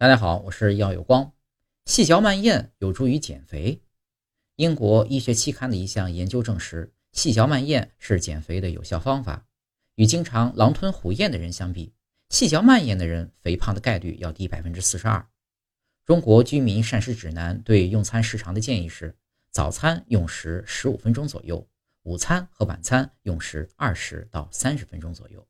大家好，我是耀有光。细嚼慢咽有助于减肥。英国医学期刊的一项研究证实，细嚼慢咽是减肥的有效方法。与经常狼吞虎咽的人相比，细嚼慢咽的人肥胖的概率要低百分之四十二。中国居民膳食指南对用餐时长的建议是：早餐用时十五分钟左右，午餐和晚餐用时二十到三十分钟左右。